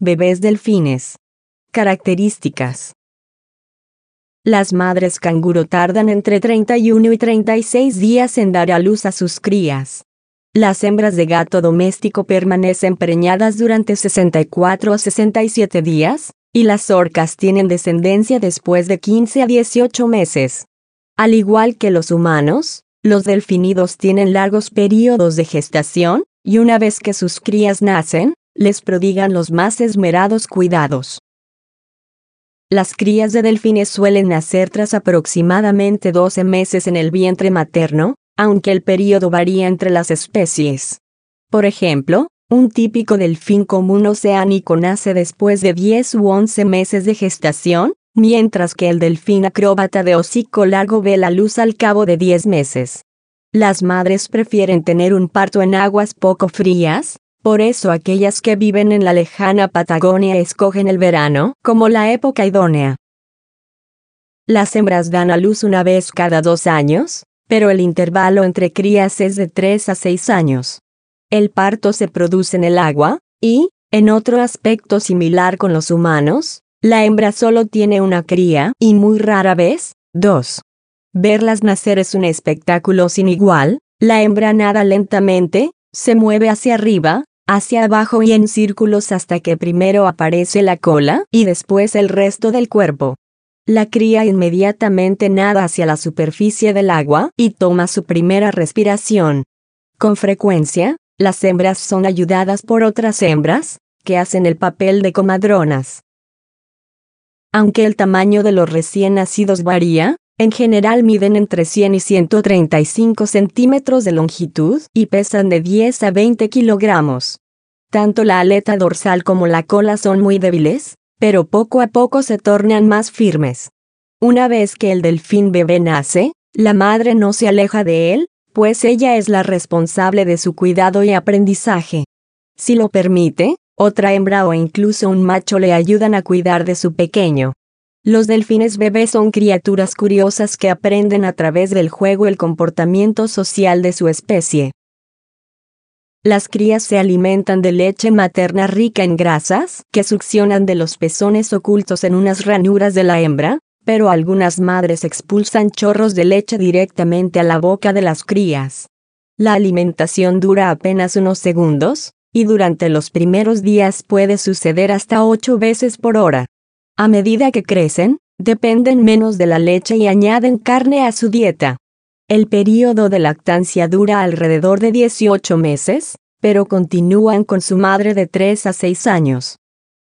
Bebés delfines. Características. Las madres canguro tardan entre 31 y 36 días en dar a luz a sus crías. Las hembras de gato doméstico permanecen preñadas durante 64 a 67 días, y las orcas tienen descendencia después de 15 a 18 meses. Al igual que los humanos, los delfinidos tienen largos periodos de gestación, y una vez que sus crías nacen, les prodigan los más esmerados cuidados. Las crías de delfines suelen nacer tras aproximadamente 12 meses en el vientre materno, aunque el periodo varía entre las especies. Por ejemplo, un típico delfín común oceánico nace después de 10 u 11 meses de gestación, mientras que el delfín acróbata de hocico largo ve la luz al cabo de 10 meses. Las madres prefieren tener un parto en aguas poco frías, por eso aquellas que viven en la lejana Patagonia escogen el verano como la época idónea. Las hembras dan a luz una vez cada dos años, pero el intervalo entre crías es de 3 a 6 años. El parto se produce en el agua, y, en otro aspecto similar con los humanos, la hembra solo tiene una cría y muy rara vez, dos. Verlas nacer es un espectáculo sin igual, la hembra nada lentamente, se mueve hacia arriba, hacia abajo y en círculos hasta que primero aparece la cola y después el resto del cuerpo. La cría inmediatamente nada hacia la superficie del agua y toma su primera respiración. Con frecuencia, las hembras son ayudadas por otras hembras, que hacen el papel de comadronas. Aunque el tamaño de los recién nacidos varía, en general miden entre 100 y 135 centímetros de longitud y pesan de 10 a 20 kilogramos. Tanto la aleta dorsal como la cola son muy débiles, pero poco a poco se tornan más firmes. Una vez que el delfín bebé nace, la madre no se aleja de él, pues ella es la responsable de su cuidado y aprendizaje. Si lo permite, otra hembra o incluso un macho le ayudan a cuidar de su pequeño. Los delfines bebés son criaturas curiosas que aprenden a través del juego el comportamiento social de su especie. Las crías se alimentan de leche materna rica en grasas, que succionan de los pezones ocultos en unas ranuras de la hembra, pero algunas madres expulsan chorros de leche directamente a la boca de las crías. La alimentación dura apenas unos segundos, y durante los primeros días puede suceder hasta ocho veces por hora. A medida que crecen, dependen menos de la leche y añaden carne a su dieta. El período de lactancia dura alrededor de 18 meses, pero continúan con su madre de 3 a 6 años.